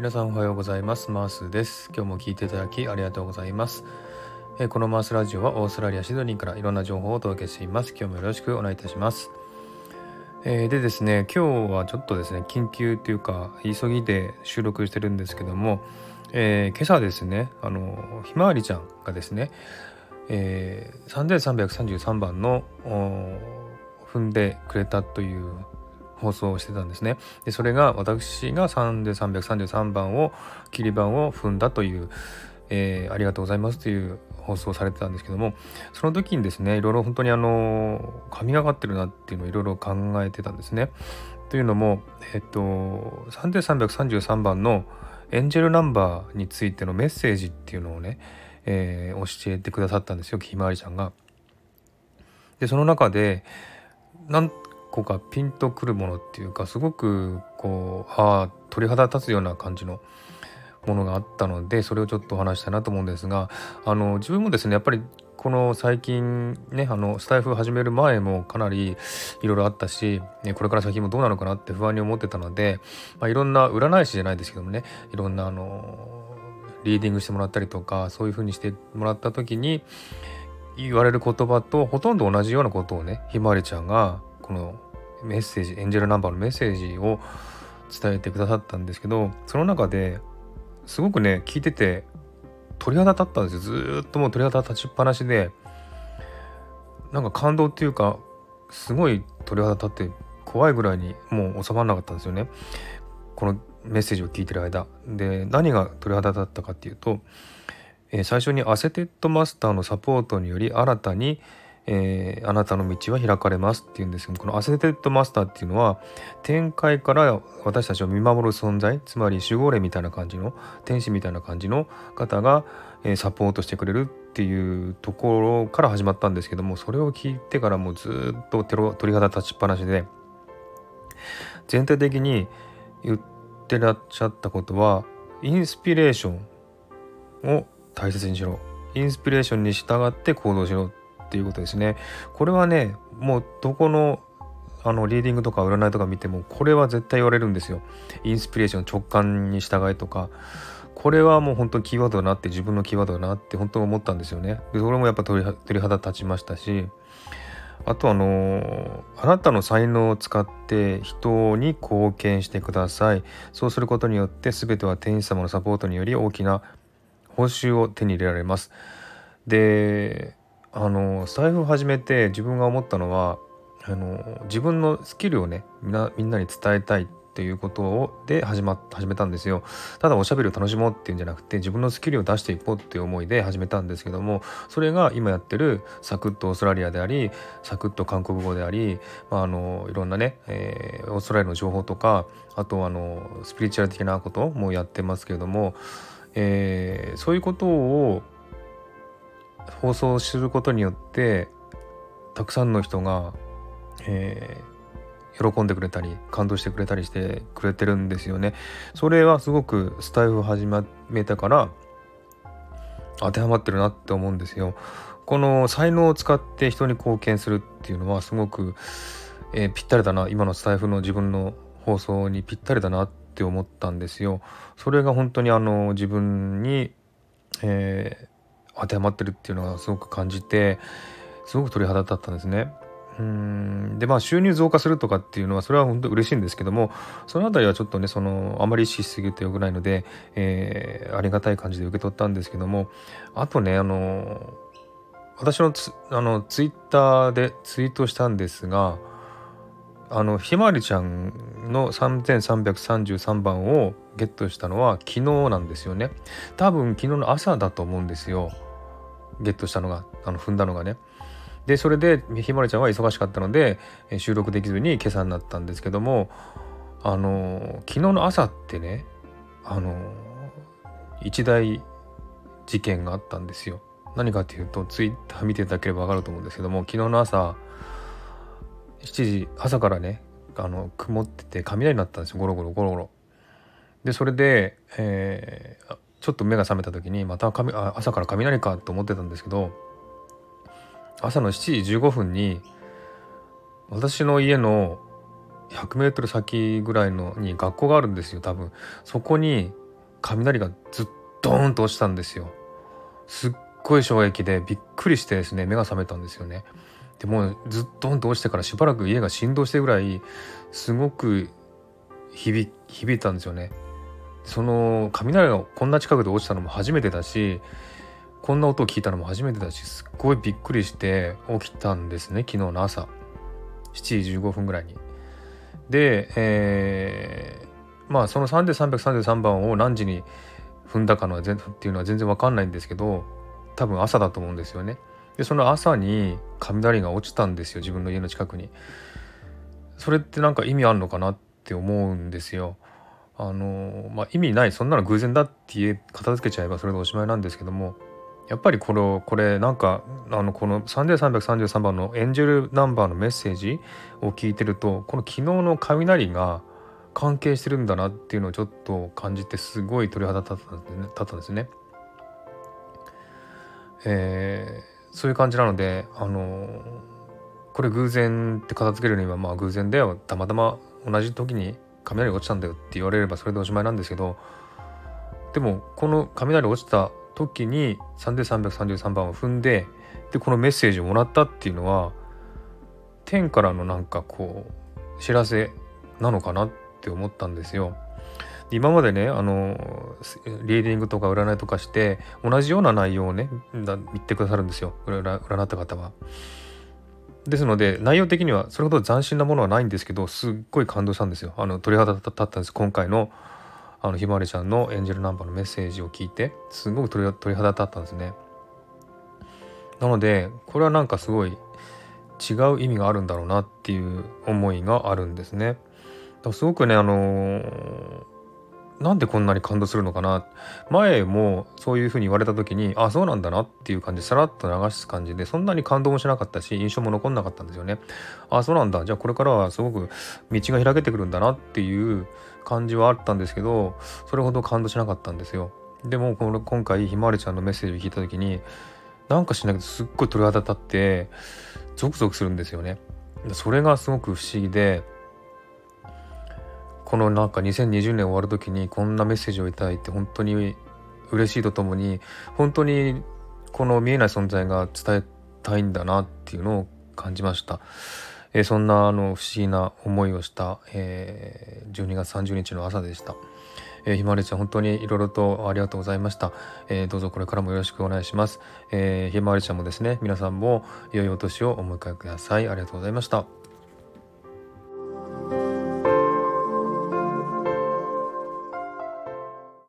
皆さんおはようございます。マースです。今日も聞いていただきありがとうございます。えこのマースラジオはオーストラリアシドニーからいろんな情報をお届けしています。今日もよろしくお願いいたします。えー、でですね今日はちょっとですね緊急というか急ぎで収録してるんですけども、えー、今朝ですねあのひまわりちゃんがですね、えー、3333番の踏んでくれたという放送してたんですね。でそれが私が3で333番を切り番を踏んだという、えー、ありがとうございますという放送されてたんですけどもその時にですねいろいろ本当にあの神がかってるなっていうのをいろいろ考えてたんですね。というのもえっと3333番のエンジェルナンバーについてのメッセージっていうのをね、えー、教えてくださったんですよひまわりちゃんが。でその中でなん個がピンとくるものっていうかすごくこうああ鳥肌立つような感じのものがあったのでそれをちょっとお話したいなと思うんですがあの自分もですねやっぱりこの最近ねあのスタイフ始める前もかなりいろいろあったしこれから先もどうなのかなって不安に思ってたので、まあ、いろんな占い師じゃないですけどもねいろんなあのリーディングしてもらったりとかそういう風にしてもらった時に言われる言葉とほとんど同じようなことをねひまわりちゃんがこのメッセージエンジェルナンバーのメッセージを伝えてくださったんですけどその中ですごくね聞いてて鳥肌立ったんですよ。ずっともう鳥肌立ちっぱなしでなんか感動っていうかすごい鳥肌立って怖いぐらいにもう収まらなかったんですよね。このメッセージを聞いてる間。で何が鳥肌立ったかっていうと、えー、最初にアセンデッドマスターのサポートにより新たにえー、あなたの道は開かれますっていうんですけどこのアセンデッドマスターっていうのは天界から私たちを見守る存在つまり守護霊みたいな感じの天使みたいな感じの方が、えー、サポートしてくれるっていうところから始まったんですけどもそれを聞いてからもうずっと鳥肌立ちっぱなしで全体的に言ってらっしゃったことはインスピレーションを大切にしろ。インスピレーションに従って行動しろ。っていうことですね。これはねもうどこのあのリーディングとか占いとか見てもこれは絶対言われるんですよ。インスピレーション直感に従いとかこれはもう本当にキーワードだなって自分のキーワードだなって本当に思ったんですよね。でそれもやっぱ鳥肌立ちましたしあとあのあなたの才能を使って人に貢献してください。そうすることによって全ては天使様のサポートにより大きな報酬を手に入れられます。であの財布を始めて自分が思ったのはあの自分のスキルをねみんなみんなに伝えたいっていうことをで始ま始めたんですよ。ただおしゃべりを楽しもうっていうんじゃなくて自分のスキルを出していこうっていう思いで始めたんですけどもそれが今やってるサクッとオーストラリアでありサクッと韓国語であり、まあ、あのいろんなね、えー、オーストラリアの情報とかあとあのスピリチュアル的なこともやってますけれども、えー、そういうことを放送することによってたくさんの人が、えー、喜んでくれたり感動してくれたりしてくれてるんですよね。それはすごくスタイフを始めたから当てはまってるなって思うんですよ。この才能を使って人に貢献するっていうのはすごく、えー、ぴったりだな今のスタイフの自分の放送にぴったりだなって思ったんですよ。それが本当にあの自分に、えー当てはまってるっていうのがすごく感じてすごく鳥肌立ったんですね。うん。でまあ収入増加するとかっていうのはそれは本当嬉しいんですけどもその辺りはちょっとねそのあまり意識しすぎてよくないので、えー、ありがたい感じで受け取ったんですけどもあとねあの私のツあのツイッターでツイートしたんですがあのひまわりちゃんの3333番をゲットしたのは昨日なんですよね。多分昨日の朝だと思うんですよ。ゲットしたのがあの踏んだのがね。でそれでひまわりちゃんは忙しかったので収録できずに今朝になったんですけどもあの昨日の朝ってねあの一大事件があったんですよ。何かっていうとツイッター見ていただければ分かると思うんですけども昨日の朝7時朝からねあの曇ってて雷になったんですよ。ゴロゴロゴロゴロ。でそれで、えー、ちょっと目が覚めた時にまたあ朝から雷かと思ってたんですけど朝の7時15分に私の家の 100m 先ぐらいのに学校があるんですよ多分。そこに雷がずっとーンと落ちたんですよ。すっごい衝撃でびっくりしてですね目が覚めたんですよね。でもずっとんと落ちてからしばらく家が振動してぐらいすごく響いたんですよね。その雷がこんな近くで落ちたのも初めてだしこんな音を聞いたのも初めてだしすっごいびっくりして起きたんですね昨日の朝7時15分ぐらいに。で、えー、まあその3で333番を何時に踏んだかの全っていうのは全然わかんないんですけど多分朝だと思うんですよね。でその朝に雷が落ちたんですよ自分の家の近くに。それって何か意味あるのかなって思うんですよ。あのまあ、意味ないそんなの偶然だって言え片付けちゃえばそれでおしまいなんですけどもやっぱりこれこれなんかあのこの3333番のエンジェルナンバーのメッセージを聞いてるとこの昨日の雷が関係してるんだなっていうのをちょっと感じてすごい鳥肌立ったんですね。えー、そういう感じなのであのこれ偶然って片付けるにはまあ偶然だよたまたま同じ時に雷が落ちたんだよって言われればそれでおしまいなんですけどでもこの雷落ちた時に3333番を踏んででこのメッセージをもらったっていうのは天からのなんかこう知らせなのかなって思ったんですよ。今までねあのリーディングとか占いとかして同じような内容をね言ってくださるんですよ占った方は。ですので内容的にはそれほど斬新なものはないんですけどすっごい感動したんですよ。あの鳥肌立ったんです今回のあのひまわりちゃんのエンジェルナンバーのメッセージを聞いてすごく鳥肌立ったんですね。なのでこれはなんかすごい違う意味があるんだろうなっていう思いがあるんですね。すごくねあのーなんでこんなに感動するのかな？前もそういうふうに言われた時にあそうなんだなっていう感じさらっと流す感じでそんなに感動もしなかったし印象も残んなかったんですよね。あそうなんだ。じゃあこれからはすごく道が開けてくるんだなっていう感じはあったんですけどそれほど感動しなかったんですよ。でもこの今回ひまわりちゃんのメッセージを聞いた時になんかしないけどすっごい鳥肌立ってゾクゾクするんですよね。それがすごく不思議でこのなんか2020年終わる時にこんなメッセージをいただいて本当に嬉しいとともに本当にこの見えない存在が伝えたいんだなっていうのを感じました。えー、そんなあの不思議な思いをした、えー、12月30日の朝でした。えー、ひまわりちゃん本当にいろいろとありがとうございました、えー、どうぞこれからもよろしくお願いします、えー、ひまわりちゃんもですね皆さんも良いお年をお迎えくださいありがとうございました